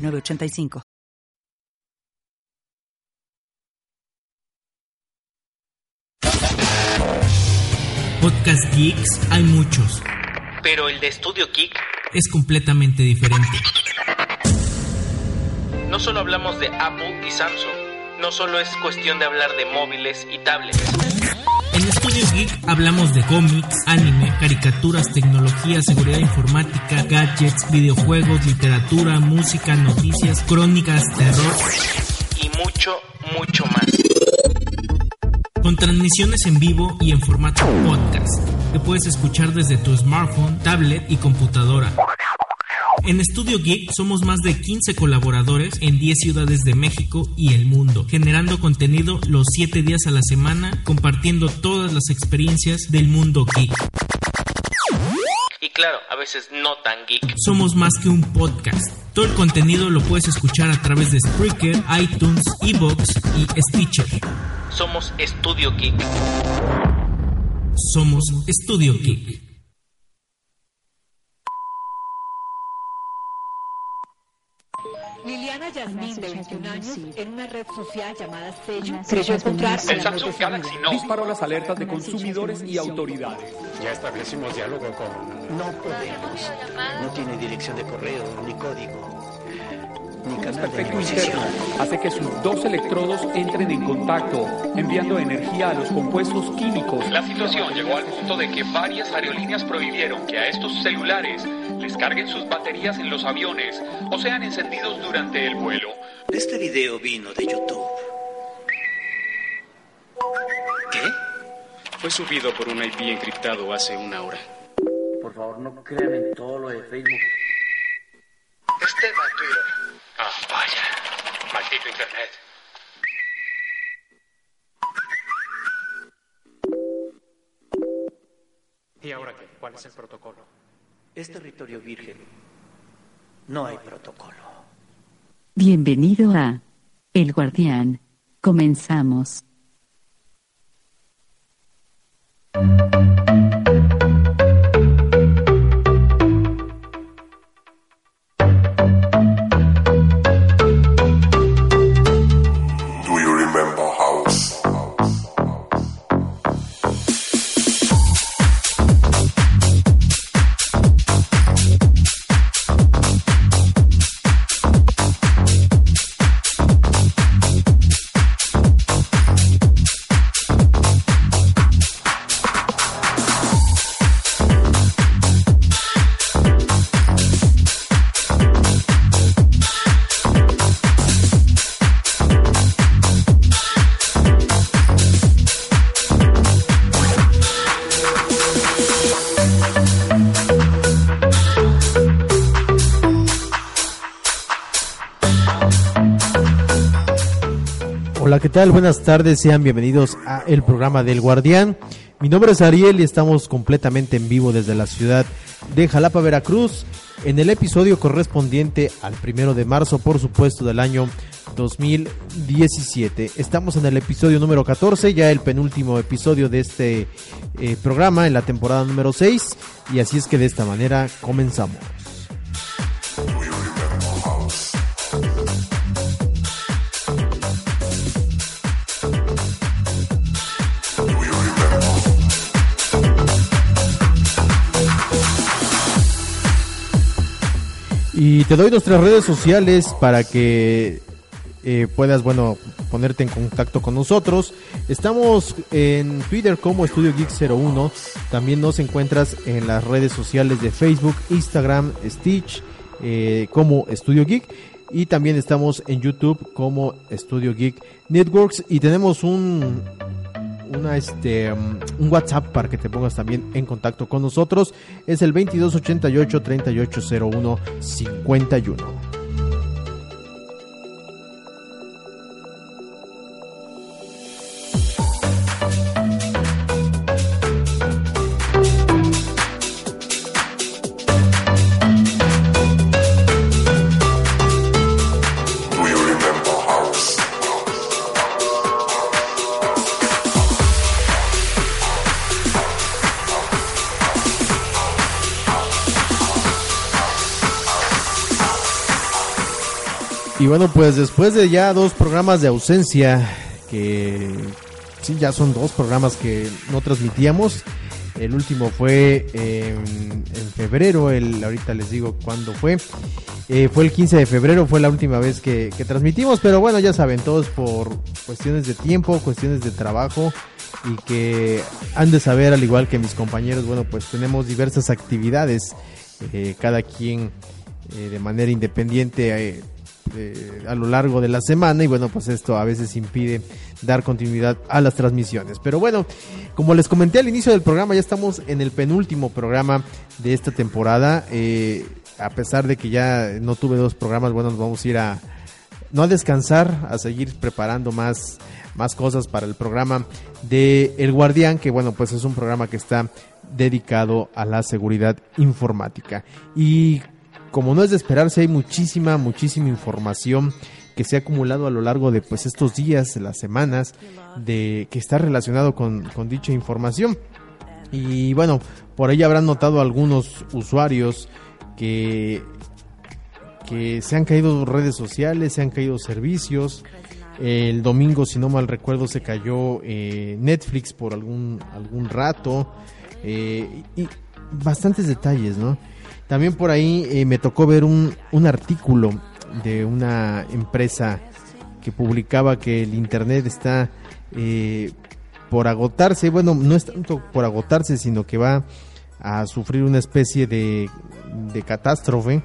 906985. Podcast Geeks hay muchos, Pero el de Estudio Geek, es completamente diferente. no solo hablamos de Apple y Samsung, no solo es cuestión de hablar de móviles y tablets. En Estudio Geek hablamos de cómics, anime, caricaturas, tecnología, seguridad informática, gadgets, videojuegos, literatura, música, noticias, crónicas, terror, Y mucho, mucho más. con transmisiones en vivo y en formato podcast, que puedes escuchar desde tu smartphone, tablet y computadora. En Estudio Geek somos más de 15 colaboradores en 10 ciudades de México y el mundo, generando contenido los 7 días a la semana, compartiendo todas las experiencias del mundo geek. Y claro, a veces no tan geek. Somos más que un podcast. Todo el contenido lo puedes escuchar a través de Spreaker, iTunes, Evox y Stitcher. Somos Estudio Geek. Somos Estudio Geek. Yasmín, de 21 años, en una red social llamada Sello, creyó encontrar El Samsung Galaxy. Note disparó las alertas de consumidores y autoridades. Ya establecimos diálogo con... No podemos. No tiene dirección de correo, ni código, ni Un canal de desperfecto interno hace que sus dos electrodos entren en contacto, enviando energía a los compuestos químicos. La situación llegó al punto de que varias aerolíneas prohibieron que a estos celulares carguen sus baterías en los aviones o sean encendidos durante el vuelo. Este video vino de YouTube. ¿Qué? Fue subido por un IP encriptado hace una hora. Por favor, no crean en todo lo de Facebook. Este va a Twitter. Ah, vaya. Maldito Internet. ¿Y ahora qué? ¿Cuál es el protocolo? Es territorio virgen. No hay protocolo. Bienvenido a El Guardián. Comenzamos. Hola, ¿qué tal? Buenas tardes, sean bienvenidos a el programa del Guardián. Mi nombre es Ariel y estamos completamente en vivo desde la ciudad de Jalapa, Veracruz, en el episodio correspondiente al primero de marzo, por supuesto, del año 2017. Estamos en el episodio número 14, ya el penúltimo episodio de este eh, programa en la temporada número 6, y así es que de esta manera comenzamos. Y te doy nuestras redes sociales para que eh, puedas, bueno, ponerte en contacto con nosotros. Estamos en Twitter como Estudio Geek 01. También nos encuentras en las redes sociales de Facebook, Instagram, Stitch, eh, como Estudio Geek. Y también estamos en YouTube como Estudio Geek Networks. Y tenemos un, una este um, un WhatsApp para que te pongas también en contacto con nosotros es el 2288 3801 51. Bueno, pues después de ya dos programas de ausencia, que sí, ya son dos programas que no transmitíamos. El último fue en, en febrero, el, ahorita les digo cuándo fue. Eh, fue el 15 de febrero, fue la última vez que, que transmitimos, pero bueno, ya saben, todos por cuestiones de tiempo, cuestiones de trabajo y que han de saber, al igual que mis compañeros, bueno, pues tenemos diversas actividades, eh, cada quien eh, de manera independiente eh, a lo largo de la semana y bueno, pues esto a veces impide dar continuidad a las transmisiones. Pero bueno, como les comenté al inicio del programa, ya estamos en el penúltimo programa de esta temporada. Eh, a pesar de que ya no tuve dos programas, bueno, nos vamos a ir a no a descansar, a seguir preparando más más cosas para el programa de El Guardián, que bueno, pues es un programa que está dedicado a la seguridad informática. Y como no es de esperarse, hay muchísima, muchísima información que se ha acumulado a lo largo de pues estos días, las semanas, de que está relacionado con, con dicha información. Y bueno, por ahí habrán notado algunos usuarios que, que se han caído redes sociales, se han caído servicios. El domingo, si no mal recuerdo, se cayó eh, Netflix por algún, algún rato. Eh, y bastantes detalles, ¿no? También por ahí eh, me tocó ver un, un artículo de una empresa que publicaba que el Internet está eh, por agotarse. Bueno, no es tanto por agotarse, sino que va a sufrir una especie de, de catástrofe,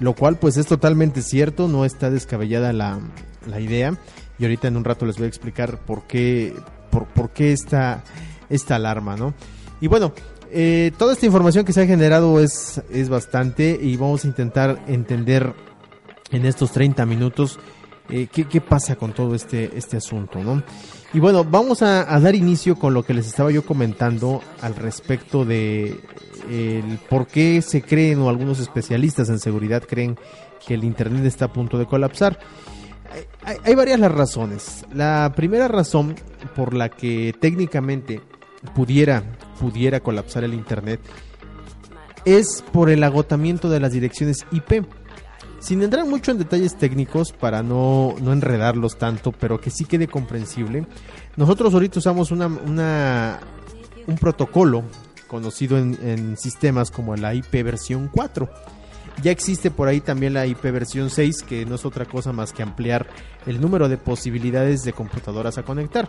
lo cual pues es totalmente cierto, no está descabellada la, la idea. Y ahorita en un rato les voy a explicar por qué, por, por qué esta, esta alarma, ¿no? Y bueno, eh, toda esta información que se ha generado es, es bastante y vamos a intentar entender en estos 30 minutos eh, qué, pasa con todo este, este asunto, ¿no? Y bueno, vamos a, dar inicio con lo que les estaba yo comentando al respecto de por qué se creen o algunos especialistas en seguridad creen que el Internet está a punto de colapsar. Hay, hay varias las razones. La primera razón por la que técnicamente pudiera, pudiera colapsar el Internet es por el agotamiento de las direcciones IP. Sin entrar mucho en detalles técnicos para no, no enredarlos tanto, pero que sí quede comprensible, nosotros ahorita usamos una, un protocolo conocido en, en, sistemas como la IP versión 4. Ya existe por ahí también la IP versión 6, que no es otra cosa más que ampliar el número de posibilidades de computadoras a conectar.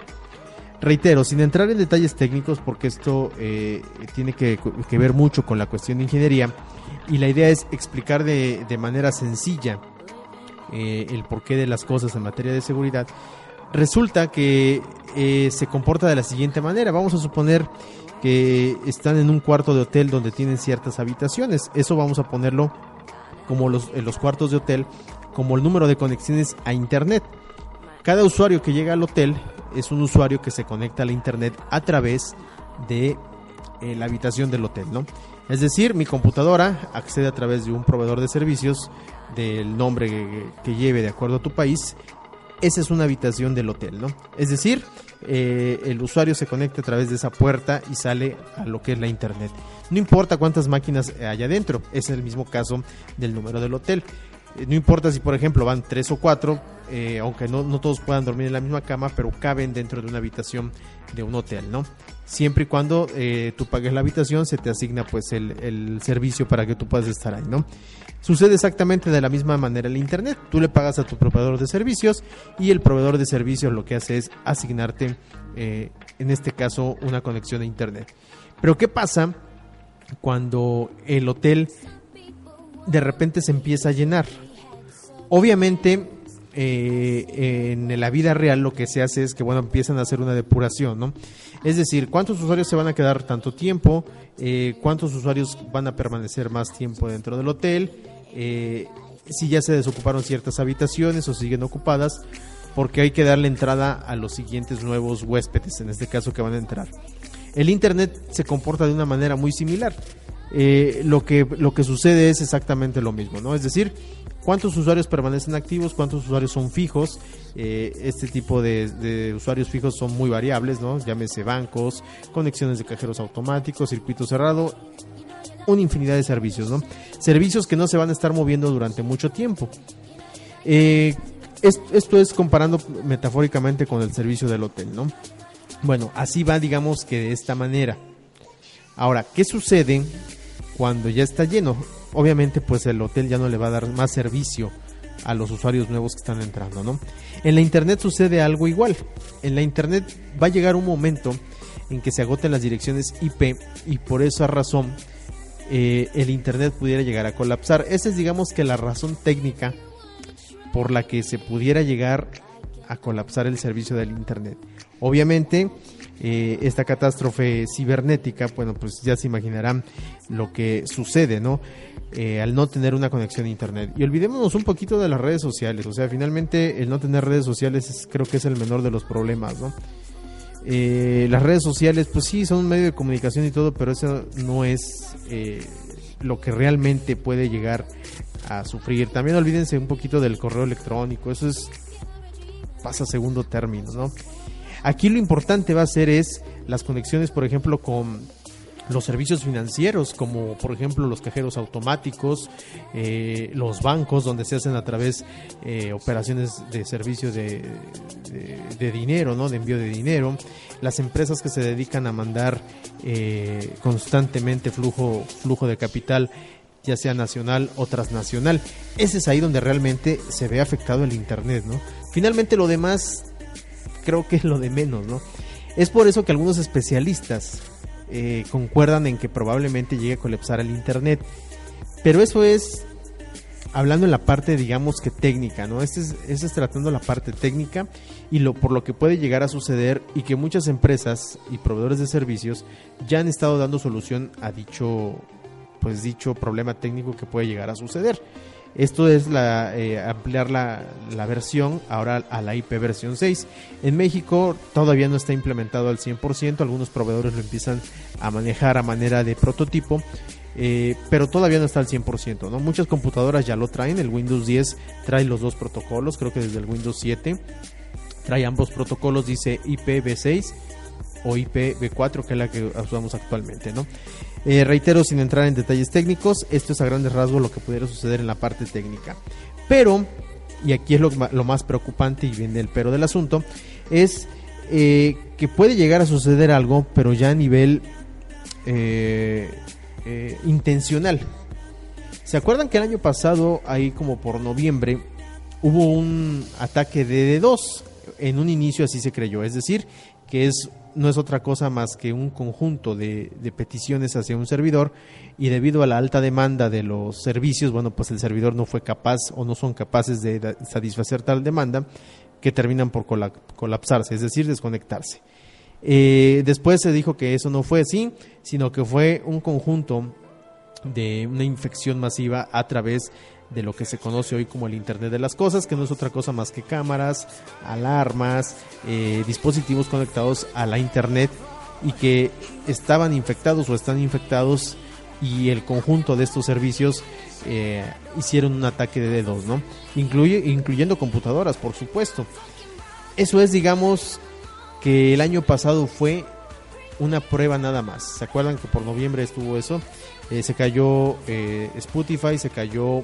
Reitero, sin entrar en detalles técnicos, porque esto eh, tiene que, ver mucho con la cuestión de ingeniería, y la idea es explicar de, de manera sencilla eh, el porqué de las cosas en materia de seguridad. Resulta que eh, se comporta de la siguiente manera. Vamos a suponer que están en un cuarto de hotel donde tienen ciertas habitaciones. Eso vamos a ponerlo como los, en los cuartos de hotel, como el número de conexiones a Internet. Cada usuario que llega al hotel es un usuario que se conecta a la internet a través de eh, la habitación del hotel, ¿no? Es decir, mi computadora accede a través de un proveedor de servicios del nombre que, lleve de acuerdo a tu país. Esa es una habitación del hotel, ¿no? Es decir, eh, el usuario se conecta a través de esa puerta y sale a lo que es la internet. No importa cuántas máquinas hay adentro, es el mismo caso del número del hotel. Eh, no importa si, por ejemplo, van tres o cuatro, eh, aunque no, todos puedan dormir en la misma cama, pero caben dentro de una habitación de un hotel, ¿no? Siempre y cuando eh, tú pagues la habitación, se te asigna pues el, servicio para que tú puedas estar ahí, ¿no? Sucede exactamente de la misma manera el Internet. Tú le pagas a tu proveedor de servicios y el proveedor de servicios lo que hace es asignarte, en este caso, una conexión a Internet. Pero ¿qué pasa cuando el hotel de repente se empieza a llenar? Obviamente eh, en la vida real lo que se hace es que bueno empiezan a hacer una depuración, ¿no? Es decir, cuántos usuarios se van a quedar tanto tiempo, eh, cuántos usuarios van a permanecer más tiempo dentro del hotel, eh, si ya se desocuparon ciertas habitaciones o siguen ocupadas, porque hay que darle entrada a los siguientes nuevos huéspedes, en este caso que van a entrar. El Internet se comporta de una manera muy similar. Eh, lo, que, lo que sucede es exactamente lo mismo, ¿no? Es decir, cuántos usuarios permanecen activos, cuántos usuarios son fijos. Eh, este tipo de, usuarios fijos son muy variables, ¿no? Llámese bancos, conexiones de cajeros automáticos, circuito cerrado, una infinidad de servicios, ¿no? Servicios que no se van a estar moviendo durante mucho tiempo. Eh, esto es comparando metafóricamente con el servicio del hotel, ¿no? Bueno, así va, digamos que de esta manera. Ahora, ¿qué sucede cuando ya está lleno? Obviamente, pues el hotel ya no le va a dar más servicio a los usuarios nuevos que están entrando, ¿no? En la internet sucede algo igual. En la internet va a llegar un momento en que se agoten las direcciones IP y por esa razón eh, el internet pudiera llegar a colapsar. Esa es, digamos que la razón técnica por la que se pudiera llegar a colapsar el servicio del internet. Obviamente, eh, esta catástrofe cibernética, bueno, pues ya se imaginarán lo que sucede, ¿no? Eh, al no tener una conexión a internet. Y olvidémonos un poquito de las redes sociales, o sea, finalmente el no tener redes sociales creo que es el menor de los problemas, ¿no? Eh, las redes sociales, pues sí, son un medio de comunicación y todo, pero eso no es lo que realmente puede llegar a sufrir. También olvídense un poquito del correo electrónico, eso es pasa segundo término, ¿no? Aquí lo importante va a ser es las conexiones, por ejemplo, con los servicios financieros, como por ejemplo los cajeros automáticos, eh, los bancos donde se hacen a través eh, operaciones de servicio de, dinero, ¿no? de envío de dinero, las empresas que se dedican a mandar eh, constantemente flujo, flujo de capital ya sea nacional o transnacional. Ese es ahí donde realmente se ve afectado el Internet, ¿no? Finalmente lo demás creo que es lo de menos, ¿no? Es por eso que algunos especialistas eh, concuerdan en que probablemente llegue a colapsar el Internet. Pero eso es hablando en la parte, digamos que técnica, ¿no? Este es, este es tratando la parte técnica y lo, por lo que puede llegar a suceder y que muchas empresas y proveedores de servicios ya han estado dando solución a dicho, pues dicho problema técnico que puede llegar a suceder. Esto es la, eh, ampliar la, la, versión ahora a la IP versión 6. En México todavía no está implementado al 100%, algunos proveedores lo empiezan a manejar a manera de prototipo, eh, pero todavía no está al 100%. ¿no? Muchas computadoras ya lo traen, el Windows 10 trae los dos protocolos, creo que desde el Windows 7 trae ambos protocolos, dice IPv6 o IPv4, que es la que usamos actualmente. ¿no? Eh, reitero, sin entrar en detalles técnicos, esto es a grandes rasgos lo que pudiera suceder en la parte técnica. Pero, y aquí es lo, más preocupante y viene el pero del asunto, es eh, que puede llegar a suceder algo, pero ya a nivel eh, intencional. ¿Se acuerdan que el año pasado, ahí como por noviembre, hubo un ataque de D2? En un inicio así se creyó, es decir, que es no es otra cosa más que un conjunto de, peticiones hacia un servidor y debido a la alta demanda de los servicios, bueno, pues el servidor no fue capaz o no son capaces de satisfacer tal demanda que terminan por colapsarse, es decir, desconectarse. Eh, después se dijo que eso no fue así, sino que fue un conjunto de una infección masiva a través de lo que se conoce hoy como el Internet de las Cosas, que no es otra cosa más que cámaras, alarmas, eh, dispositivos conectados a la Internet y que estaban infectados o están infectados y el conjunto de estos servicios eh, hicieron un ataque de dedos, ¿no? Incluye, incluyendo computadoras, por supuesto. Eso es, digamos, que el año pasado fue una prueba nada más. ¿Se acuerdan que por noviembre estuvo eso? Eh, se cayó Spotify, se cayó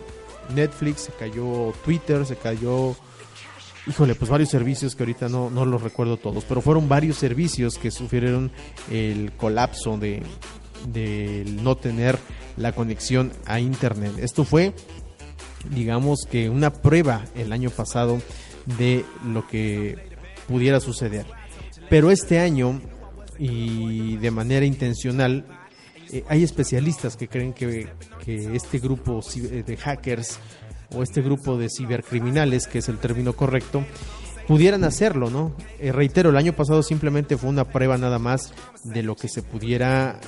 Netflix, se cayó Twitter, se cayó, híjole, pues varios servicios que ahorita no, no los recuerdo todos, pero fueron varios servicios que sufrieron el colapso de, no tener la conexión a Internet. Esto fue, digamos que una prueba el año pasado de lo que pudiera suceder. Pero este año, y de manera intencional, eh, hay especialistas que creen que, este grupo eh, de hackers o este grupo de cibercriminales, que es el término correcto, pudieran hacerlo, ¿no? Eh, reitero, el año pasado simplemente fue una prueba nada más de lo que se pudiera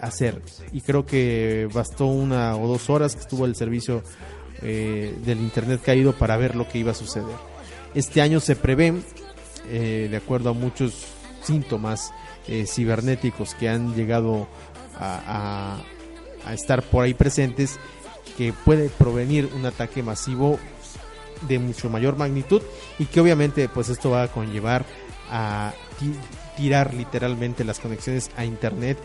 hacer y creo que bastó una o dos horas que estuvo el servicio del internet caído para ver lo que iba a suceder. Este año se prevé, de acuerdo a muchos síntomas cibernéticos que han llegado a, estar por ahí presentes, que puede provenir un ataque masivo de mucho mayor magnitud y que obviamente pues esto va a conllevar a tirar literalmente las conexiones a internet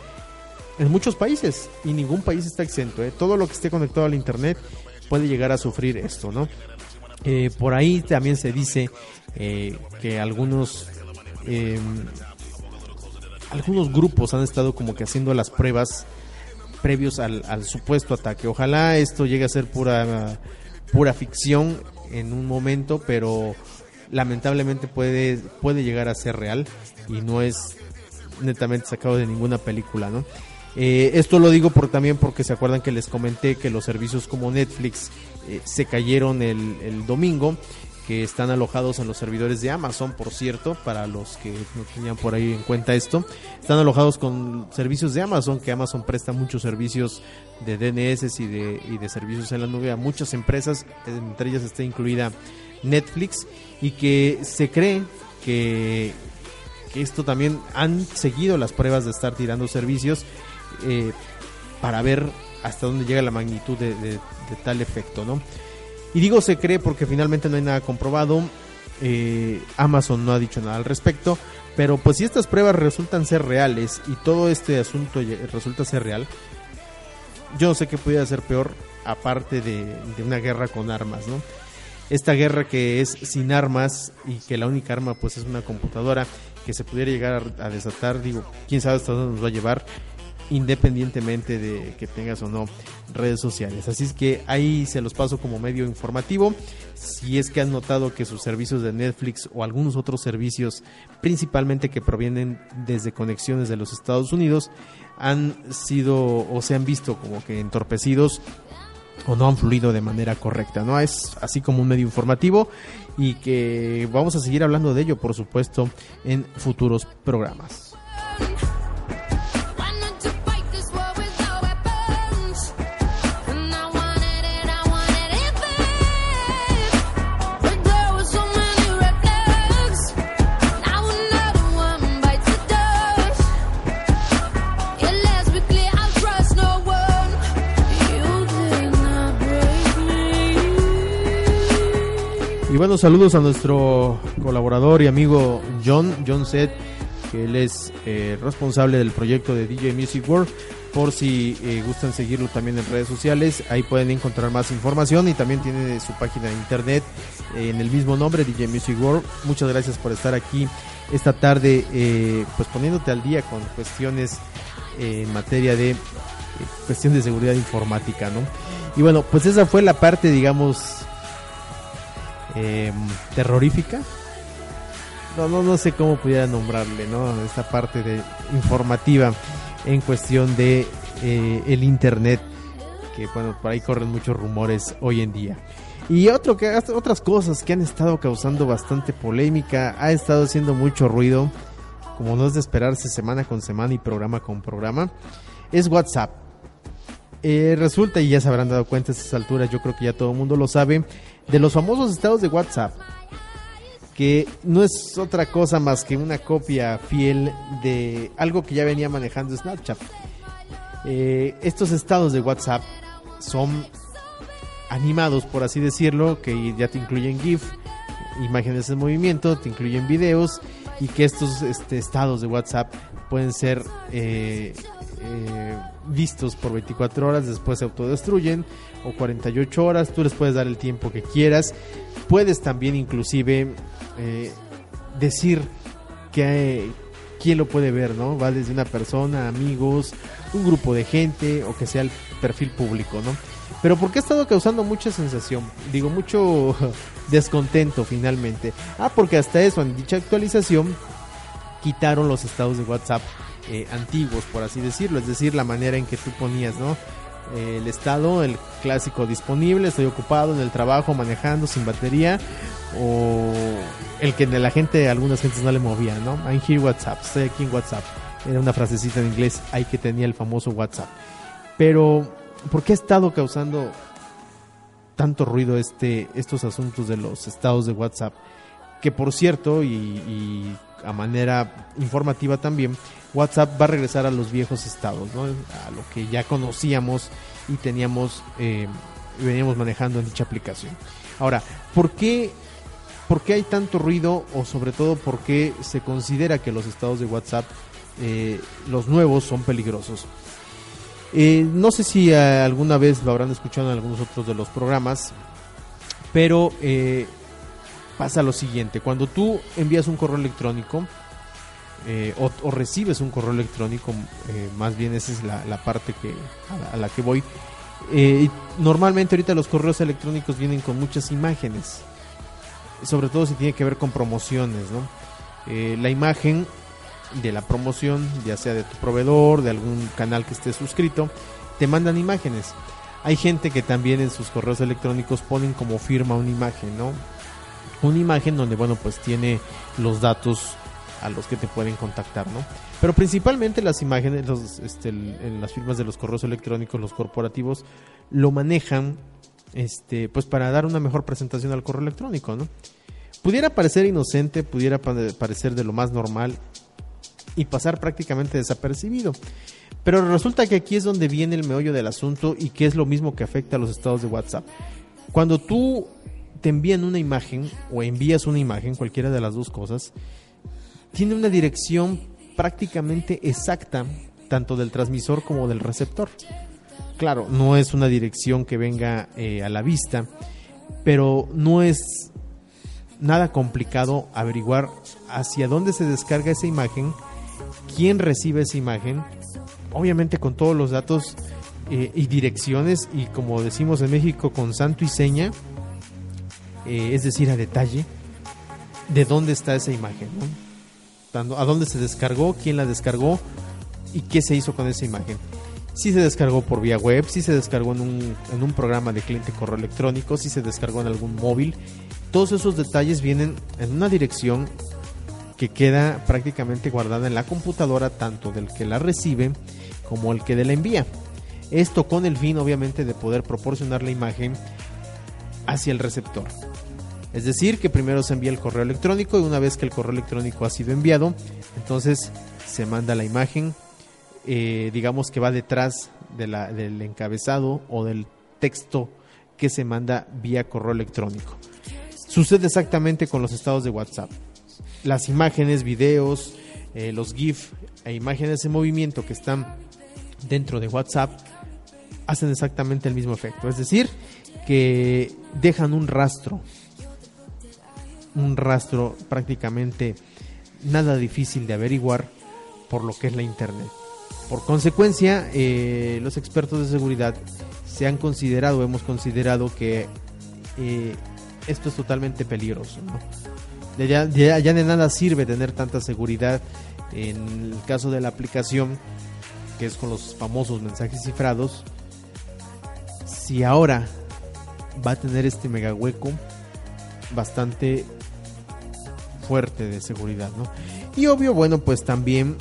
en muchos países y ningún país está exento. ¿eh? Todo lo que esté conectado al internet puede llegar a sufrir esto, ¿no? Eh, por ahí también se dice eh, que algunos eh, algunos grupos han estado como que haciendo las pruebas previos al, al, supuesto ataque. Ojalá esto llegue a ser pura pura ficción en un momento, pero lamentablemente puede puede llegar a ser real y no es netamente sacado de ninguna película, ¿no? Eh, esto lo digo por, también porque se acuerdan que les comenté que los servicios como Netflix eh, se cayeron el, el, domingo, que están alojados en los servidores de Amazon, por cierto, para los que no tenían por ahí en cuenta esto. Están alojados con servicios de Amazon, que Amazon presta muchos servicios de DNS y de, servicios en la nube a muchas empresas, entre ellas está incluida Netflix, y que se cree que, esto también han seguido las pruebas de estar tirando servicios eh, para ver hasta dónde llega la magnitud de, tal efecto, ¿no? Y digo se cree porque finalmente no hay nada comprobado. Eh, Amazon no ha dicho nada al respecto. Pero pues si estas pruebas resultan ser reales y todo este asunto resulta ser real, yo no sé qué pudiera ser peor aparte de, de una guerra con armas, ¿no? Esta guerra que es sin armas y que la única arma pues es una computadora que se pudiera llegar a, desatar, digo, quién sabe hasta dónde nos va a llevar independientemente de que tengas o no redes sociales. Así es que ahí se los paso como medio informativo. Si es que han notado que sus servicios de Netflix o algunos otros servicios, principalmente que provienen desde conexiones de los Estados Unidos, han sido o se han visto como que entorpecidos o no han fluido de manera correcta, ¿no? Es así como un medio informativo y que vamos a seguir hablando de ello, por supuesto, en futuros programas. Y bueno, saludos a nuestro colaborador y amigo John, John Set, que él es eh, responsable del proyecto de DJ Music World. Por si eh, gustan seguirlo también en redes sociales, ahí pueden encontrar más información y también tiene su página de internet eh, en el mismo nombre, DJ Music World. Muchas gracias por estar aquí esta tarde, eh, pues poniéndote al día con cuestiones en materia de cuestión de seguridad informática, ¿no? Y bueno, pues esa fue la parte, digamos, eh, terrorífica. No, no, no sé cómo pudiera nombrarle, ¿no? Esta parte de informativa en cuestión de eh, el internet, que bueno, por ahí corren muchos rumores hoy en día. Y otro que otras cosas que han estado causando bastante polémica, ha estado haciendo mucho ruido, como no es de esperarse semana con semana y programa con programa, es WhatsApp. Eh, resulta, y ya se habrán dado cuenta a estas alturas, yo creo que ya todo el mundo lo sabe, de los famosos estados de WhatsApp, que no es otra cosa más que una copia fiel de algo que ya venía manejando Snapchat. Eh, estos estados de WhatsApp son animados, por así decirlo, que ya te incluyen GIF, imágenes en movimiento, te incluyen videos y que estos este, estados de WhatsApp pueden ser eh, eh, vistos por 24 horas, después se autodestruyen o 48 horas, tú les puedes dar el tiempo que quieras, puedes también inclusive eh, decir que quién lo puede ver, ¿no? Va desde una persona, amigos, un grupo de gente o que sea el perfil público, ¿no? Pero ¿por qué ha estado causando mucha sensación? Digo, mucho descontento finalmente. Ah, porque hasta eso, en dicha actualización, quitaron los estados de WhatsApp eh, antiguos, por así decirlo. Es decir, la manera en que tú ponías, ¿no? Eh, el estado, el clásico disponible, estoy ocupado en el trabajo, manejando, sin batería. O el que de la gente, algunas gentes no le movía, ¿no? I'm here WhatsApp, estoy aquí en WhatsApp. Era una frasecita en inglés ahí que tenía el famoso WhatsApp. Pero ¿por qué ha estado causando tanto ruido este, estos asuntos de los estados de WhatsApp? Que por cierto, y, y, a manera informativa también, WhatsApp va a regresar a los viejos estados, a lo que ya conocíamos y teníamos, eh, veníamos manejando en dicha aplicación. Ahora, ¿por qué, ¿por qué hay tanto ruido o sobre todo por qué se considera que los estados de WhatsApp, eh, los nuevos, son peligrosos? Eh, no sé si alguna vez lo habrán escuchado en algunos otros de los programas, Pero eh, pasa lo siguiente, cuando tú envías un correo electrónico eh, o, recibes un correo electrónico, eh, más bien esa es la, parte que, a, la, que voy, normalmente ahorita los correos electrónicos vienen con muchas imágenes, sobre todo si tiene que ver con promociones, ¿no? la imagen de la promoción, ya sea de tu proveedor, de algún canal que esté suscrito, te mandan imágenes. Hay gente que también en sus correos electrónicos ponen como firma una imagen, ¿no? Una imagen donde, bueno, pues tiene los datos a los que te pueden contactar, ¿no? Pero principalmente las imágenes, los, este, en las firmas de los correos electrónicos, los corporativos, lo manejan, este, pues para dar una mejor presentación al correo electrónico, ¿no? Pudiera parecer inocente, pudiera parecer de lo más normal y pasar prácticamente desapercibido. Pero resulta que aquí es donde viene el meollo del asunto y que es lo mismo que afecta a los estados de WhatsApp. Cuando tú te envían una imagen o envías una imagen, cualquiera de las dos cosas, tiene una dirección prácticamente exacta tanto del transmisor como del receptor. Claro, no es una dirección que venga eh, a la vista, pero no es nada complicado averiguar hacia dónde se descarga esa imagen, quién recibe esa imagen obviamente con todos los datos eh, y direcciones y como decimos en México con santo y seña, eh, es decir, a detalle, de dónde está esa imagen, a dónde se descargó, quién la descargó y qué se hizo con esa imagen. Si se descargó por vía web, si se descargó en un, en un programa de cliente correo electrónico, si se descargó en algún móvil. Todos esos detalles vienen en una dirección que queda prácticamente guardada en la computadora tanto del que la recibe como el que la envía. Esto con el fin obviamente de poder proporcionar la imagen hacia el receptor. Es decir, que primero se envía el correo electrónico y una vez que el correo electrónico ha sido enviado, entonces se manda la imagen, eh, digamos que va detrás del encabezado o del texto que se manda vía correo electrónico. Sucede exactamente con los estados de WhatsApp las imágenes, videos, eh, los GIF e imágenes en movimiento que están dentro de WhatsApp hacen exactamente el mismo efecto. Es decir, que dejan un rastro, un rastro prácticamente nada difícil de averiguar por lo que es la Internet. Por consecuencia, eh, los expertos de seguridad se han considerado, hemos considerado que eh, esto es totalmente peligroso. ¿no? Ya, de nada sirve tener tanta seguridad en el caso de la aplicación, que es con los famosos mensajes cifrados. Si ahora va a tener este mega hueco bastante fuerte de seguridad, ¿no? Y obvio, bueno, pues también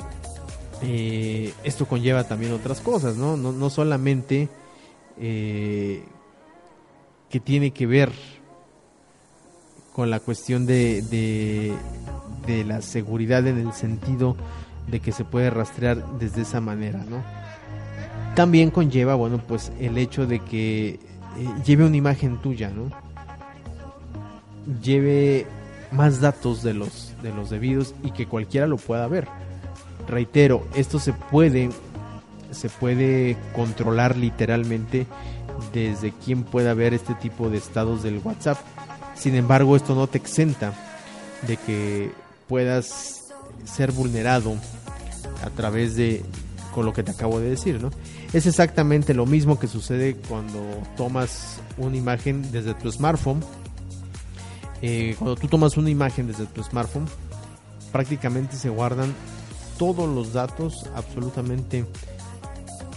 eh, esto conlleva también otras cosas, ¿no? No, solamente eh, que tiene que ver con la cuestión de, de, la seguridad en el sentido de que se puede rastrear desde esa manera, ¿no? También conlleva, bueno, pues el hecho de que eh, lleve una imagen tuya, ¿no? Lleve más datos de los, de los debidos y que cualquiera lo pueda ver. Reitero, esto se puede, se puede controlar literalmente desde quien pueda ver este tipo de estados del WhatsApp sin embargo, esto no te exenta de que puedas ser vulnerado a través de con lo que te acabo de decir, ¿no? Es exactamente lo mismo que sucede cuando tomas una imagen desde tu smartphone. Eh, cuando tú tomas una imagen desde tu smartphone, prácticamente se guardan todos los datos, absolutamente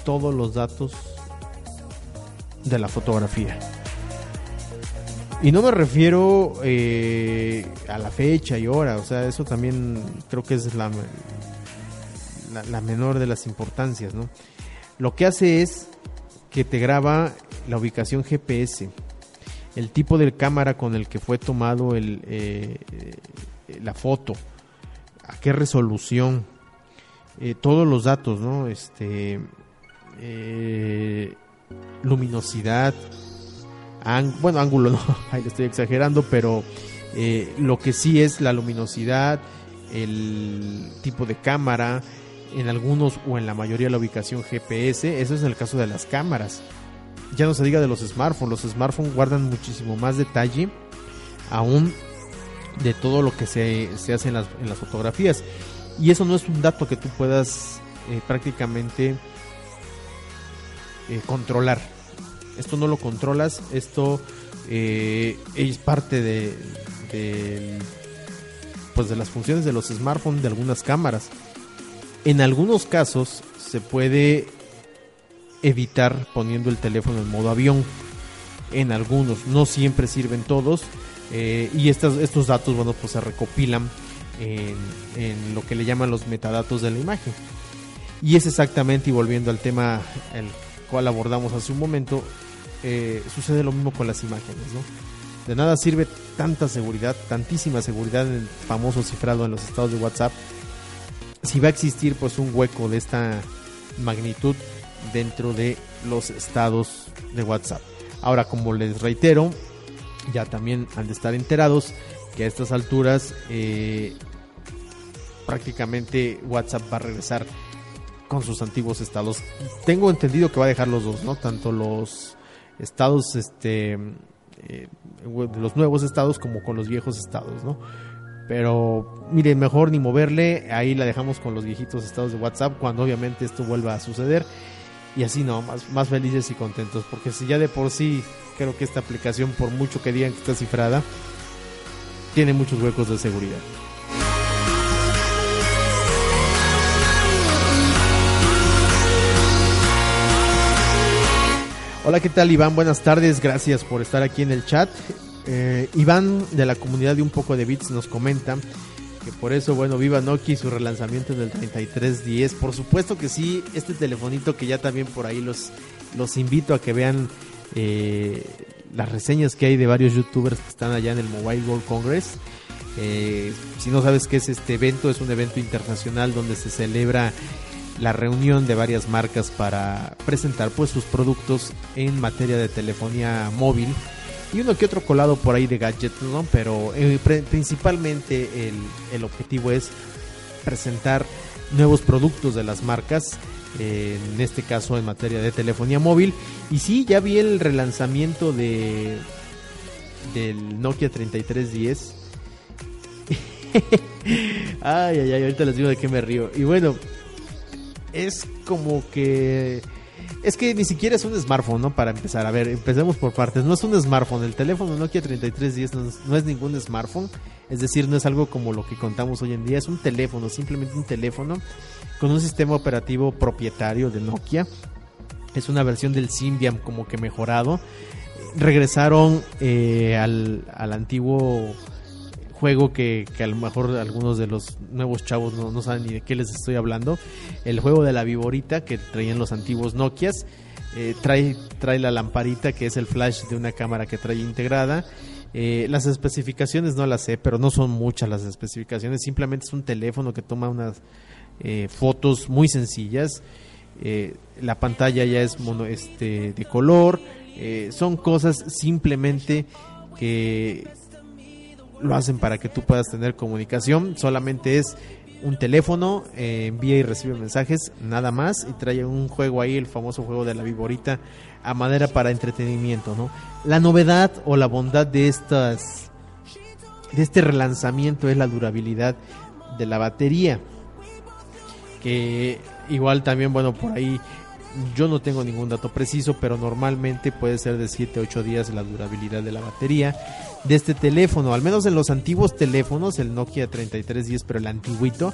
todos los datos de la fotografía. Y no me refiero eh, a la fecha y hora, o sea, eso también creo que es la, la, menor de las importancias, ¿no? Lo que hace es que te graba la ubicación GPS, el tipo de cámara con el que fue tomado el, eh, la foto, a qué resolución, eh, todos los datos, ¿no? Este, luminosidad, bueno, ángulo no, ahí estoy exagerando, pero eh, lo que sí es la luminosidad, el tipo de cámara, en algunos o en la mayoría la ubicación GPS, eso es en el caso de las cámaras. Ya no se diga de los smartphones, los smartphones guardan muchísimo más detalle aún de todo lo que se, se hace en las, en las fotografías. Y eso no es un dato que tú puedas eh, prácticamente eh, controlar. Esto no lo controlas, esto eh, es parte de, de, pues de las funciones de los smartphones, de algunas cámaras. En algunos casos se puede evitar poniendo el teléfono en modo avión. En algunos, no siempre sirven todos. Eh, y estos, estos datos, bueno, pues se recopilan en, en, lo que le llaman los metadatos de la imagen. Y es exactamente, y volviendo al tema el cual abordamos hace un momento, eh, sucede lo mismo con las imágenes, ¿no? De nada sirve tanta seguridad, tantísima seguridad en el famoso cifrado en los estados de WhatsApp. Si va a existir pues un hueco de esta magnitud dentro de los estados de WhatsApp. Ahora, como les reitero, ya también han de estar enterados que a estas alturas eh, prácticamente WhatsApp va a regresar con sus antiguos estados. Tengo entendido que va a dejar los dos, ¿no? Tanto los estados, este, eh, los nuevos estados como con los viejos estados, ¿no? Pero miren, mejor ni moverle, ahí la dejamos con los viejitos estados de WhatsApp cuando obviamente esto vuelva a suceder. Y así no, más, más felices y contentos, porque si ya de por sí creo que esta aplicación, por mucho que digan que está cifrada, tiene muchos huecos de seguridad. Hola, ¿qué tal Iván? Buenas tardes, gracias por estar aquí en el chat. Eh, Iván de la comunidad de Un poco de Bits nos comenta que por eso, bueno, viva Nokia y su relanzamiento del 3310. Por supuesto que sí, este telefonito que ya también por ahí los, los invito a que vean eh, las reseñas que hay de varios youtubers que están allá en el Mobile World Congress. Eh, si no sabes qué es este evento, es un evento internacional donde se celebra la reunión de varias marcas para presentar pues sus productos en materia de telefonía móvil y uno que otro colado por ahí de gadgets, ¿no? Pero eh, principalmente el, el, objetivo es presentar nuevos productos de las marcas, en este caso en materia de telefonía móvil. Y sí, ya vi el relanzamiento de del Nokia 3310. ay, ay, ay, ahorita les digo de qué me río. Y bueno, es como que es que ni siquiera es un smartphone, ¿no? Para empezar, a ver, empecemos por partes. No es un smartphone, el teléfono Nokia 3310 no es, ningún smartphone, es decir, no es algo como lo que contamos hoy en día, es un teléfono, simplemente un teléfono con un sistema operativo propietario de Nokia. Es una versión del Symbian como que mejorado. Regresaron eh, al, al antiguo juego que, que, a lo mejor algunos de los nuevos chavos no, no, saben ni de qué les estoy hablando. El juego de la viborita que traían los antiguos Nokias. Eh, trae, trae la lamparita que es el flash de una cámara que trae integrada. Eh, las especificaciones no las sé, pero no son muchas las especificaciones. Simplemente es un teléfono que toma unas eh, fotos muy sencillas. la pantalla ya es mono, este, de color. son cosas simplemente que, lo hacen para que tú puedas tener comunicación. Solamente es un teléfono, eh, envía y recibe mensajes, nada más. Y trae un juego ahí, el famoso juego de la viborita, a madera para entretenimiento, ¿no? La novedad o la bondad de estas de este relanzamiento es la durabilidad de la batería. Que igual también, bueno, por ahí yo no tengo ningún dato preciso, pero normalmente puede ser de 7 a 8 días la durabilidad de la batería de este teléfono. Al menos en los antiguos teléfonos, el Nokia 3310, pero el antiguito,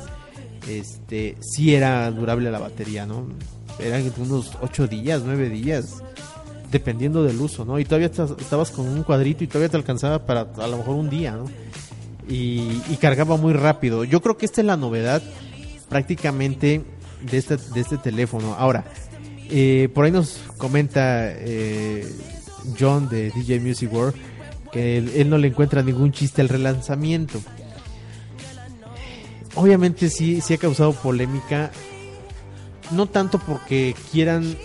este, sí era durable la batería, ¿no? Eran unos 8 días, 9 días, dependiendo del uso, ¿no? Y todavía estabas con un cuadrito y todavía te alcanzaba para a lo mejor un día, ¿no? Y, cargaba muy rápido. Yo creo que esta es la novedad prácticamente de este, de este teléfono. Ahora, eh, por ahí nos comenta eh, John de DJ Music World que él, no le encuentra ningún chiste al relanzamiento. Obviamente sí, sí ha causado polémica, no tanto porque quieran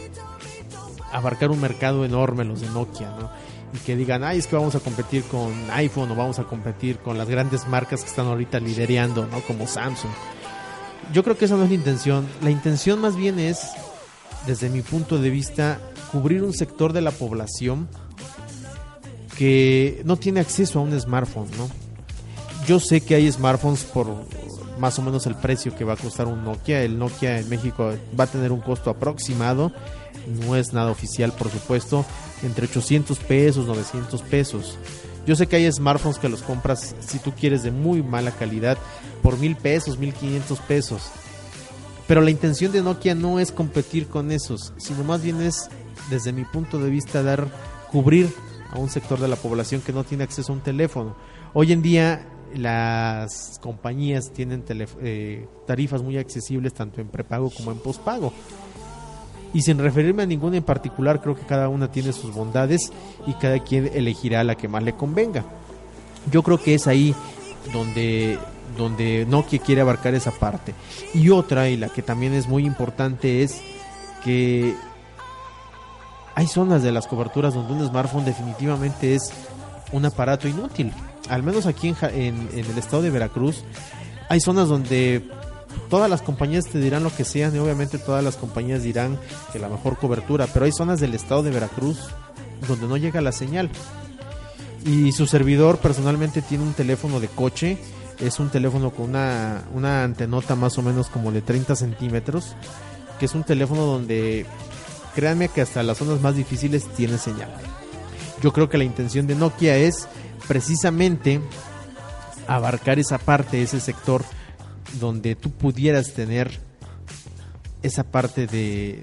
abarcar un mercado enorme los de Nokia, ¿no? Y que digan, ay, es que vamos a competir con iPhone o vamos a competir con las grandes marcas que están ahorita liderando, ¿no? Como Samsung. Yo creo que esa no es la intención. La intención más bien es desde mi punto de vista, cubrir un sector de la población que no tiene acceso a un smartphone, ¿no? Yo sé que hay smartphones por más o menos el precio que va a costar un Nokia. El Nokia en México va a tener un costo aproximado, no es nada oficial por supuesto, entre 800 pesos, 900 pesos. Yo sé que hay smartphones que los compras si tú quieres de muy mala calidad por mil pesos, mil quinientos pesos. Pero la intención de Nokia no es competir con esos, sino más bien es, desde mi punto de vista, dar cubrir a un sector de la población que no tiene acceso a un teléfono. Hoy en día las compañías tienen eh, tarifas muy accesibles tanto en prepago como en pospago. Y sin referirme a ninguna en particular, creo que cada una tiene sus bondades y cada quien elegirá la que más le convenga. Yo creo que es ahí donde donde Nokia quiere abarcar esa parte. Y otra, y la que también es muy importante, es que hay zonas de las coberturas donde un smartphone definitivamente es un aparato inútil. Al menos aquí en, el estado de Veracruz hay zonas donde todas las compañías te dirán lo que sean y obviamente todas las compañías dirán que la mejor cobertura, pero hay zonas del estado de Veracruz donde no llega la señal. Y su servidor personalmente tiene un teléfono de coche, es un teléfono con una, una antenota más o menos como de 30 centímetros, que es un teléfono donde créanme que hasta las zonas más difíciles tiene señal. Yo creo que la intención de Nokia es precisamente abarcar esa parte, ese sector donde tú pudieras tener esa parte de,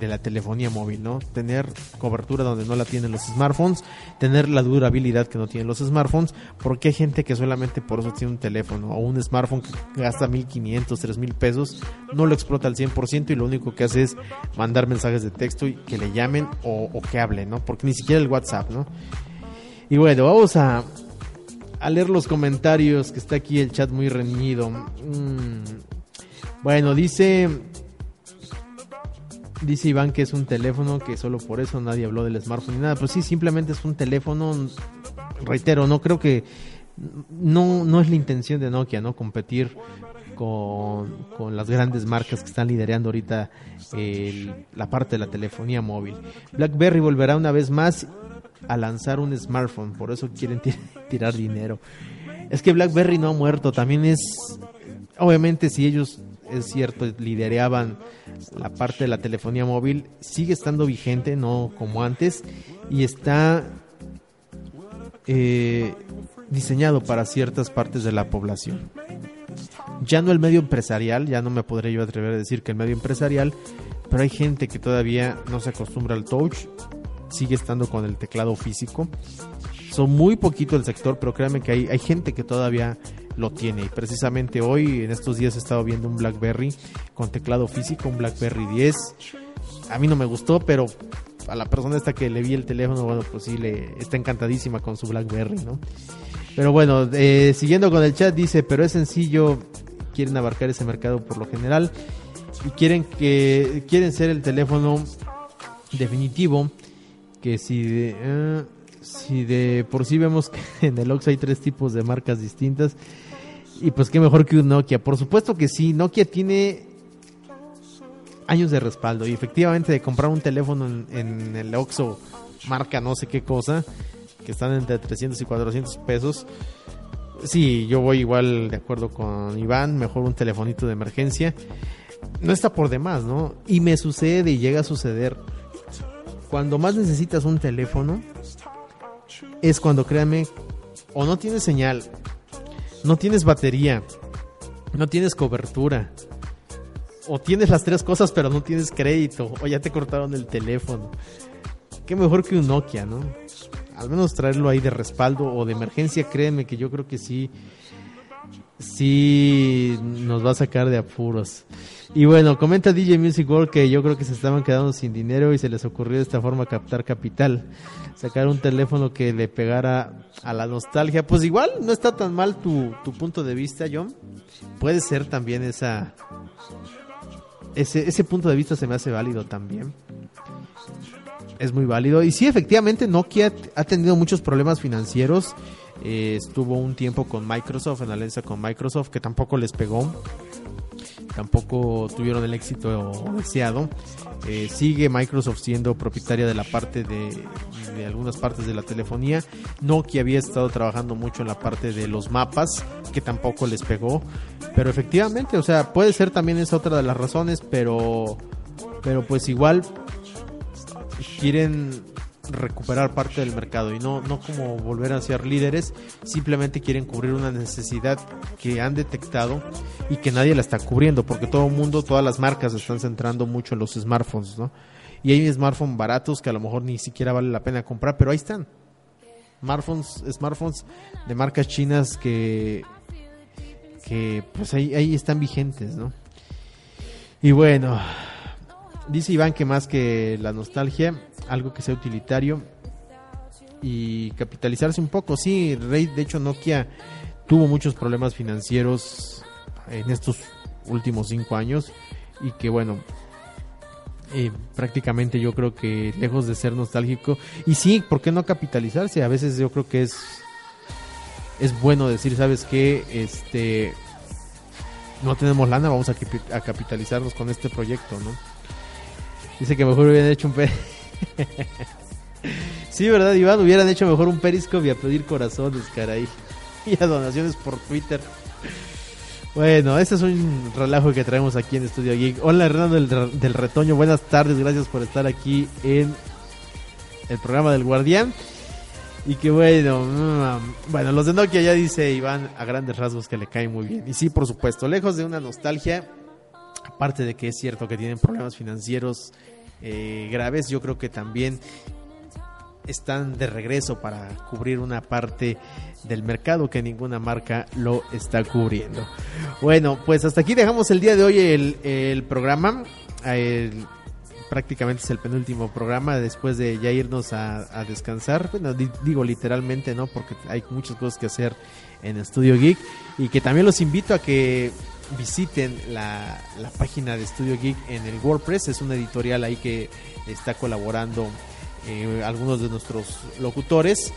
la telefonía móvil, ¿no? Tener cobertura donde no la tienen los smartphones, tener la durabilidad que no tienen los smartphones, porque hay gente que solamente por eso tiene un teléfono o un smartphone que gasta 1500, 3000 pesos, no lo explota al 100% y lo único que hace es mandar mensajes de texto y que le llamen o, que hablen, ¿no? Porque ni siquiera el WhatsApp, ¿no? Y bueno, vamos a, a leer los comentarios, que está aquí el chat muy reñido. Mm. Bueno, dice Dice Iván que es un teléfono, que solo por eso nadie habló del smartphone ni nada. Pues sí, simplemente es un teléfono. Reitero, no creo que. No, no es la intención de Nokia, ¿no? Competir con, con las grandes marcas que están liderando ahorita la parte de la telefonía móvil. BlackBerry volverá una vez más a lanzar un smartphone, por eso quieren tirar dinero. Es que BlackBerry no ha muerto, también es. Obviamente, si ellos es cierto, lidereaban la parte de la telefonía móvil, sigue estando vigente, no como antes, y está eh, diseñado para ciertas partes de la población. Ya no el medio empresarial, ya no me podré yo atrever a decir que el medio empresarial, pero hay gente que todavía no se acostumbra al touch, sigue estando con el teclado físico. Son muy poquito el sector, pero créanme que hay, hay gente que todavía lo tiene. Y precisamente hoy, en estos días, he estado viendo un BlackBerry con teclado físico, un BlackBerry 10. A mí no me gustó, pero a la persona esta que le vi el teléfono, bueno, pues sí, le está encantadísima con su BlackBerry, ¿no? Pero bueno, eh, siguiendo con el chat, dice, pero es sencillo, quieren abarcar ese mercado por lo general y quieren que quieren ser el teléfono definitivo que si de, eh, si de por sí vemos que en el Ox hay tres tipos de marcas distintas y pues qué mejor que un Nokia. Por supuesto que sí, Nokia tiene años de respaldo y efectivamente de comprar un teléfono en, el Oxxo marca no sé qué cosa, que están entre 300 y 400 pesos. Sí, yo voy igual de acuerdo con Iván, mejor un telefonito de emergencia. No está por demás, ¿no? Y me sucede y llega a suceder. Cuando más necesitas un teléfono, es cuando créame, o no tienes señal, no tienes batería, no tienes cobertura, o tienes las tres cosas pero no tienes crédito, o ya te cortaron el teléfono. Qué mejor que un Nokia, ¿no? Al menos traerlo ahí de respaldo o de emergencia, créeme que yo creo que sí, sí nos va a sacar de apuros. Y bueno, comenta DJ Music World que yo creo que se estaban quedando sin dinero y se les ocurrió de esta forma captar capital sacar un teléfono que le pegara a la nostalgia. Pues igual no está tan mal tu, tu punto de vista, John. Puede ser también esa... Ese, ese punto de vista se me hace válido también. Es muy válido. Y sí, efectivamente, Nokia ha tenido muchos problemas financieros. Eh, estuvo un tiempo con Microsoft, en alianza con Microsoft, que tampoco les pegó. tampoco tuvieron el éxito deseado. Eh, sigue Microsoft siendo propietaria de la parte de, de, algunas partes de la telefonía. Nokia había estado trabajando mucho en la parte de los mapas, que tampoco les pegó. Pero efectivamente, o sea, puede ser también esa otra de las razones, pero, pero pues igual quieren recuperar parte del mercado y no, no como volver a ser líderes, simplemente quieren cubrir una necesidad que han detectado y que nadie la está cubriendo, porque todo el mundo, todas las marcas están centrando mucho en los smartphones, ¿no? Y hay smartphones baratos que a lo mejor ni siquiera vale la pena comprar, pero ahí están. Smartphones, smartphones de marcas chinas que, que pues ahí, ahí están vigentes, ¿no? Y bueno, dice Iván que más que la nostalgia, algo que sea utilitario y capitalizarse un poco. Sí, Rey, de hecho Nokia tuvo muchos problemas financieros en estos últimos cinco años y que bueno, eh, prácticamente yo creo que lejos de ser nostálgico y sí, ¿por qué no capitalizarse? A veces yo creo que es es bueno decir, ¿sabes qué? Este no tenemos lana, vamos a, capitalizarnos con este proyecto, ¿no? Dice que mejor hubieran hecho un sí, ¿verdad, Iván? Hubieran hecho mejor un periscope y a pedir corazones, caray. Y a donaciones por Twitter. Bueno, este es un relajo que traemos aquí en Estudio Geek. Hola, Hernando del, Retoño. Buenas tardes, gracias por estar aquí en el programa del Guardián. Y que bueno, mm, bueno, los de Nokia ya dice Iván a grandes rasgos que le caen muy bien. Y sí, por supuesto, lejos de una nostalgia, aparte de que es cierto que tienen problemas financieros eh, graves, yo creo que también están de regreso para cubrir una parte del mercado que ninguna marca lo está cubriendo. Bueno, pues hasta aquí dejamos el día de hoy el, el programa. Prácticamente es el penúltimo programa después de ya irnos a, descansar. Bueno, di, digo literalmente, ¿no? Porque hay muchas cosas que hacer en Studio Geek. Y que también los invito a que visiten la, la, página de Studio Geek en el WordPress. Es una editorial ahí que está colaborando eh, algunos de nuestros locutores.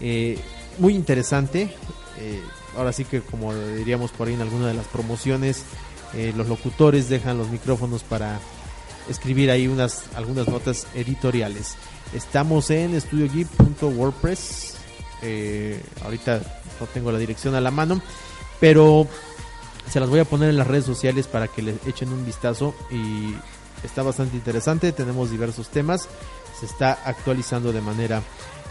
Eh, muy interesante. Eh, ahora sí que como diríamos por ahí en alguna de las promociones, los locutores dejan los micrófonos para escribir ahí unas algunas notas editoriales. Estamos en studiogeek.wordpress. ahorita no tengo la dirección a la mano, pero se las voy a poner en las redes sociales para que le echen un vistazo y está bastante interesante. Tenemos diversos temas, se está actualizando de manera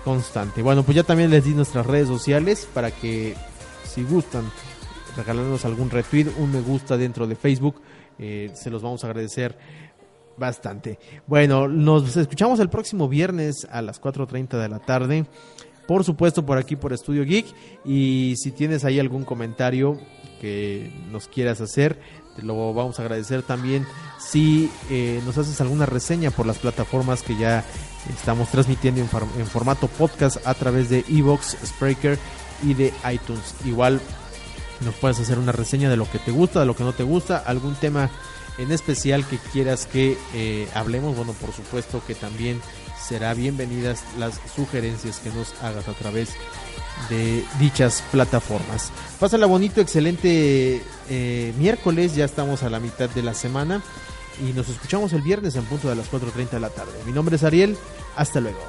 constante. Bueno, pues ya también les di nuestras redes sociales para que si gustan regalarnos algún retweet, un me gusta dentro de Facebook, eh, se los vamos a agradecer bastante. Bueno, nos escuchamos el próximo viernes a las 4.30 de la tarde. Por supuesto, por aquí por Estudio Geek. Y si tienes ahí algún comentario, que nos quieras hacer. Te lo vamos a agradecer también si eh, nos haces alguna reseña por las plataformas que ya estamos transmitiendo en, formato podcast a través de Evox, Spreaker y de iTunes. Igual nos puedes hacer una reseña de lo que te gusta, de lo que no te gusta, algún tema en especial que quieras que eh, hablemos. Bueno, por supuesto que también será bienvenidas las sugerencias que nos hagas a través de dichas plataformas. Pásala bonito, excelente eh, miércoles, ya estamos a la mitad de la semana y nos escuchamos el viernes en punto de las 4.30 de la tarde. Mi nombre es Ariel, hasta luego.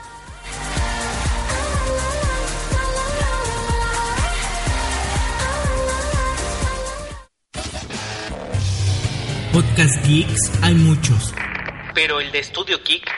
Podcast Geeks hay muchos. Pero el de Estudio Geek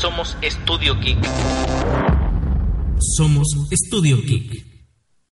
Somos Estudio Geek. Somos Estudio Geek.